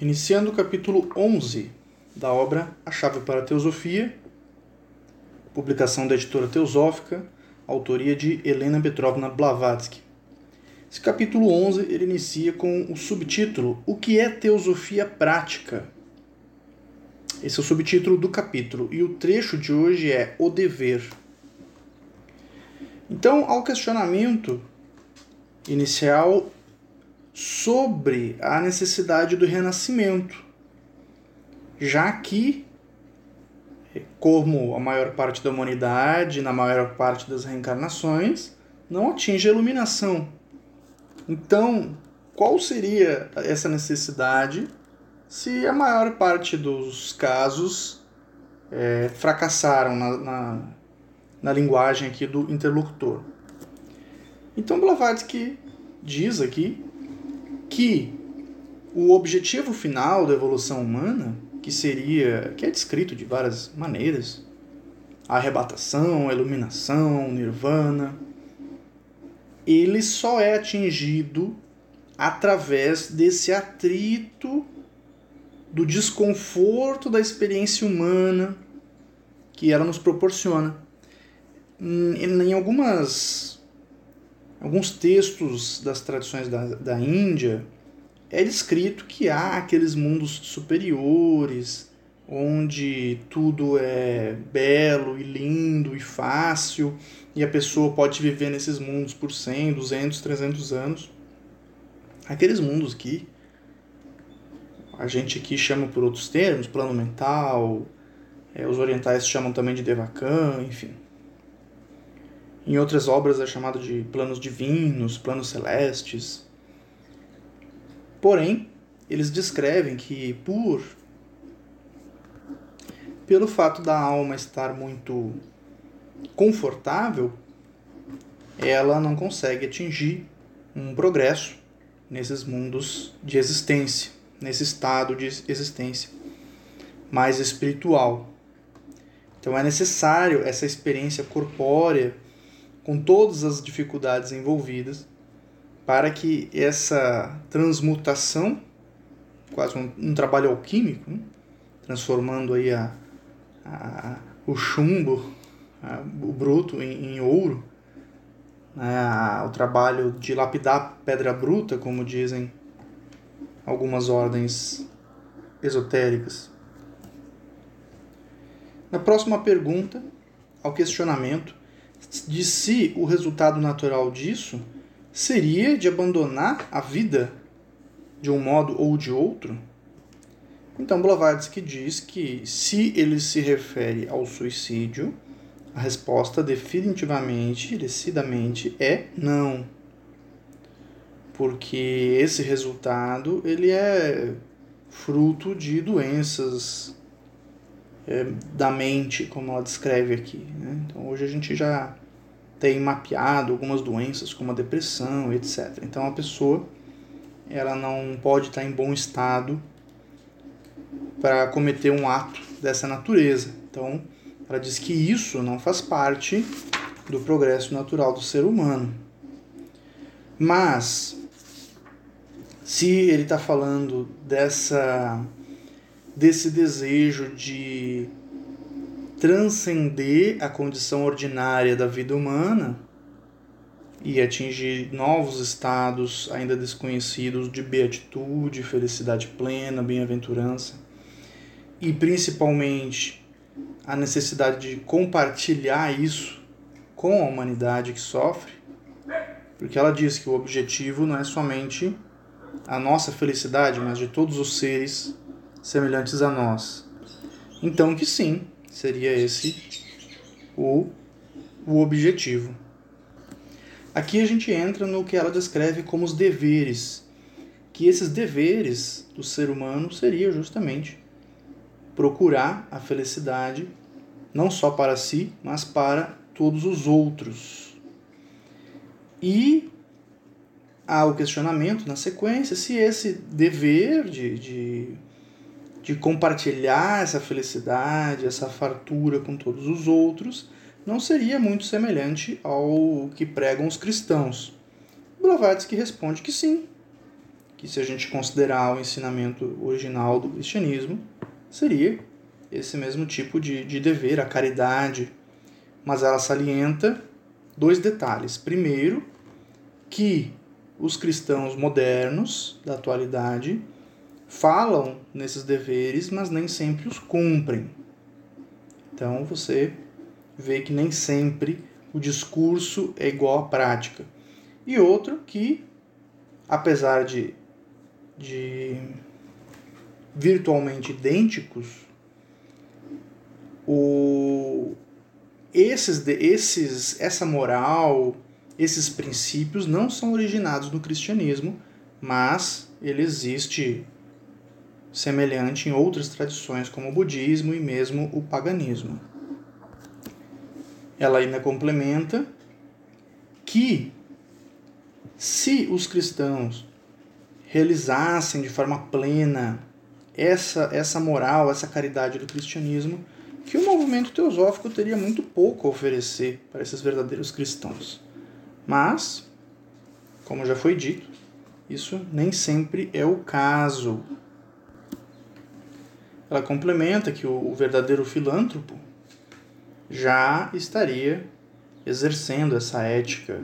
Iniciando o capítulo 11 da obra A Chave para a Teosofia, publicação da editora Teosófica, autoria de Helena Petrovna Blavatsky. Esse capítulo 11 ele inicia com o subtítulo O que é Teosofia Prática? Esse é o subtítulo do capítulo e o trecho de hoje é O Dever. Então, ao questionamento inicial sobre a necessidade do renascimento, já que, como a maior parte da humanidade, na maior parte das reencarnações, não atinge a iluminação. Então, qual seria essa necessidade se a maior parte dos casos é, fracassaram na, na, na linguagem aqui do interlocutor? Então, Blavatsky diz aqui que o objetivo final da evolução humana, que seria, que é descrito de várias maneiras, a arrebatação, a iluminação, o nirvana, ele só é atingido através desse atrito do desconforto da experiência humana que ela nos proporciona. Em algumas alguns textos das tradições da, da Índia, é descrito que há aqueles mundos superiores, onde tudo é belo e lindo e fácil, e a pessoa pode viver nesses mundos por 100, 200, 300 anos. Aqueles mundos que a gente aqui chama por outros termos, plano mental, é, os orientais chamam também de Devakan, enfim. Em outras obras é chamado de planos divinos, planos celestes. Porém, eles descrevem que por pelo fato da alma estar muito confortável, ela não consegue atingir um progresso nesses mundos de existência, nesse estado de existência mais espiritual. Então é necessário essa experiência corpórea com todas as dificuldades envolvidas, para que essa transmutação, quase um, um trabalho alquímico, né? transformando aí a, a, o chumbo, a, o bruto em, em ouro, né? o trabalho de lapidar pedra bruta, como dizem algumas ordens esotéricas. Na próxima pergunta, ao questionamento, de si o resultado natural disso seria de abandonar a vida de um modo ou de outro? Então Blavatsky diz que se ele se refere ao suicídio, a resposta definitivamente, decididamente é não. Porque esse resultado ele é fruto de doenças é, da mente, como ela descreve aqui. Né? Então hoje a gente já tem mapeado algumas doenças como a depressão, etc. Então a pessoa ela não pode estar em bom estado para cometer um ato dessa natureza. Então ela diz que isso não faz parte do progresso natural do ser humano. Mas se ele está falando dessa desse desejo de transcender a condição ordinária da vida humana e atingir novos estados ainda desconhecidos de beatitude, felicidade plena, bem-aventurança. E principalmente a necessidade de compartilhar isso com a humanidade que sofre, porque ela diz que o objetivo não é somente a nossa felicidade, mas de todos os seres semelhantes a nós. Então que sim, seria esse o, o objetivo. Aqui a gente entra no que ela descreve como os deveres, que esses deveres do ser humano seria justamente procurar a felicidade não só para si, mas para todos os outros. E há o questionamento na sequência se esse dever de, de de compartilhar essa felicidade, essa fartura com todos os outros, não seria muito semelhante ao que pregam os cristãos. Blavatsky responde que sim, que se a gente considerar o ensinamento original do cristianismo, seria esse mesmo tipo de, de dever, a caridade. Mas ela salienta dois detalhes. Primeiro, que os cristãos modernos da atualidade falam nesses deveres, mas nem sempre os cumprem. Então você vê que nem sempre o discurso é igual à prática. E outro que, apesar de, de virtualmente idênticos, o, esses, esses, essa moral, esses princípios não são originados no cristianismo, mas ele existe semelhante em outras tradições, como o budismo e mesmo o paganismo. Ela ainda complementa que se os cristãos realizassem de forma plena essa, essa moral, essa caridade do cristianismo, que o movimento teosófico teria muito pouco a oferecer para esses verdadeiros cristãos. Mas, como já foi dito, isso nem sempre é o caso. Ela complementa que o verdadeiro filântropo já estaria exercendo essa ética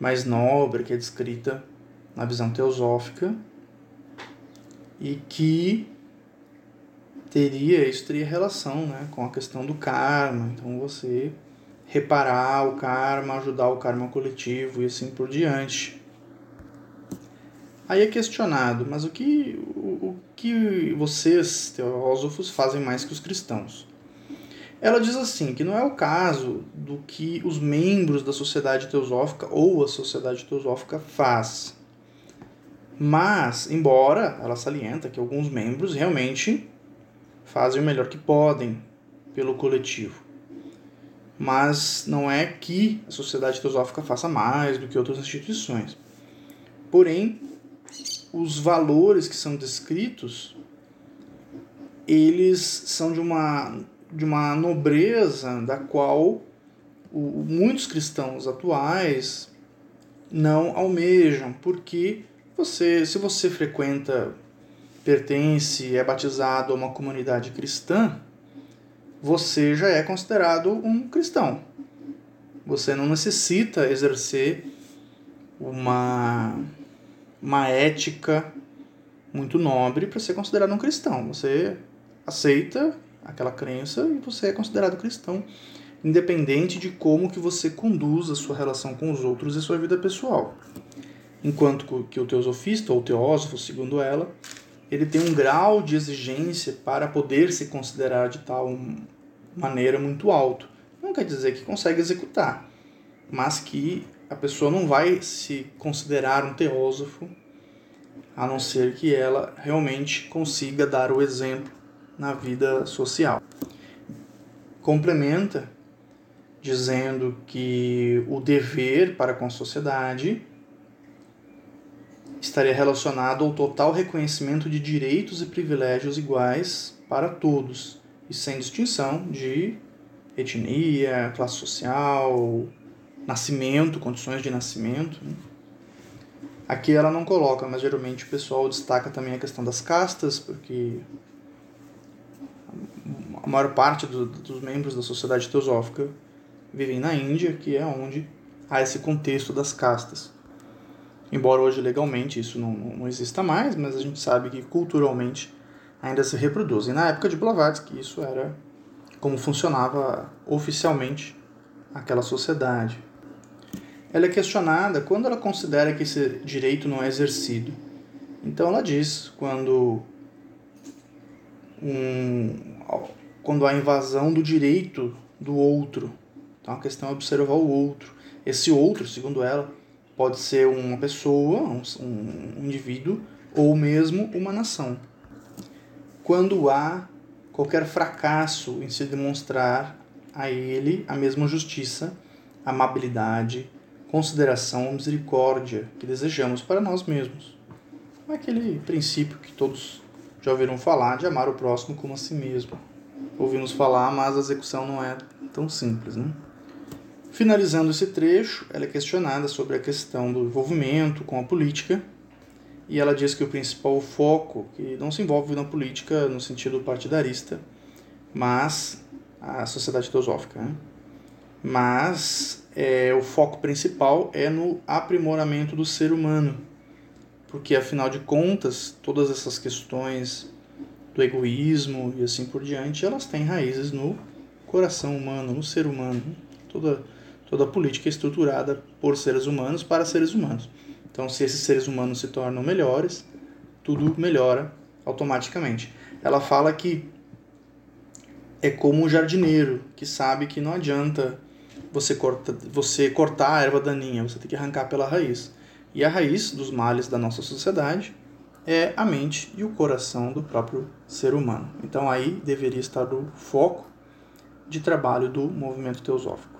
mais nobre que é descrita na visão teosófica e que teria isso teria relação né, com a questão do karma. Então você reparar o karma ajudar o karma coletivo e assim por diante aí é questionado mas o que o, o que vocês teósofos fazem mais que os cristãos ela diz assim que não é o caso do que os membros da sociedade teosófica ou a sociedade teosófica faz. Mas, embora ela salienta que alguns membros realmente fazem o melhor que podem pelo coletivo. Mas não é que a sociedade teosófica faça mais do que outras instituições. Porém, os valores que são descritos, eles são de uma de uma nobreza da qual o, muitos cristãos atuais não almejam, porque você, se você frequenta, pertence, é batizado a uma comunidade cristã, você já é considerado um cristão. Você não necessita exercer uma, uma ética muito nobre para ser considerado um cristão. Você aceita aquela crença e você é considerado cristão, independente de como que você conduz a sua relação com os outros e sua vida pessoal. Enquanto que o teosofista ou teósofo, segundo ela, ele tem um grau de exigência para poder se considerar de tal maneira muito alto. Não quer dizer que consegue executar, mas que a pessoa não vai se considerar um teósofo a não ser que ela realmente consiga dar o exemplo na vida social. Complementa dizendo que o dever para com a sociedade estaria relacionado ao total reconhecimento de direitos e privilégios iguais para todos e sem distinção de etnia, classe social, nascimento, condições de nascimento. Né? Aqui ela não coloca, mas geralmente o pessoal destaca também a questão das castas, porque a maior parte do, dos membros da sociedade teosófica vivem na Índia, que é onde há esse contexto das castas. Embora hoje legalmente isso não, não exista mais, mas a gente sabe que culturalmente ainda se reproduzem. Na época de Blavatsky, isso era como funcionava oficialmente aquela sociedade. Ela é questionada quando ela considera que esse direito não é exercido. Então ela diz quando um, quando há invasão do direito do outro. Então a questão é observar o outro. Esse outro, segundo ela, pode ser uma pessoa, um, um indivíduo, ou mesmo uma nação. Quando há qualquer fracasso em se demonstrar a ele a mesma justiça, amabilidade, consideração ou misericórdia que desejamos para nós mesmos. É aquele princípio que todos já ouviram falar de amar o próximo como a si mesmo ouvimos falar, mas a execução não é tão simples. Né? Finalizando esse trecho, ela é questionada sobre a questão do envolvimento com a política e ela diz que o principal foco, que não se envolve na política no sentido partidarista, mas a sociedade teosófica, né? mas é, o foco principal é no aprimoramento do ser humano, porque afinal de contas todas essas questões do egoísmo e assim por diante elas têm raízes no coração humano, no ser humano. Toda toda política é estruturada por seres humanos para seres humanos. Então, se esses seres humanos se tornam melhores, tudo melhora automaticamente. Ela fala que é como um jardineiro que sabe que não adianta você, corta, você cortar a erva daninha, você tem que arrancar pela raiz. E a raiz dos males da nossa sociedade é a mente e o coração do próprio ser humano. Então aí deveria estar o foco de trabalho do movimento teosófico.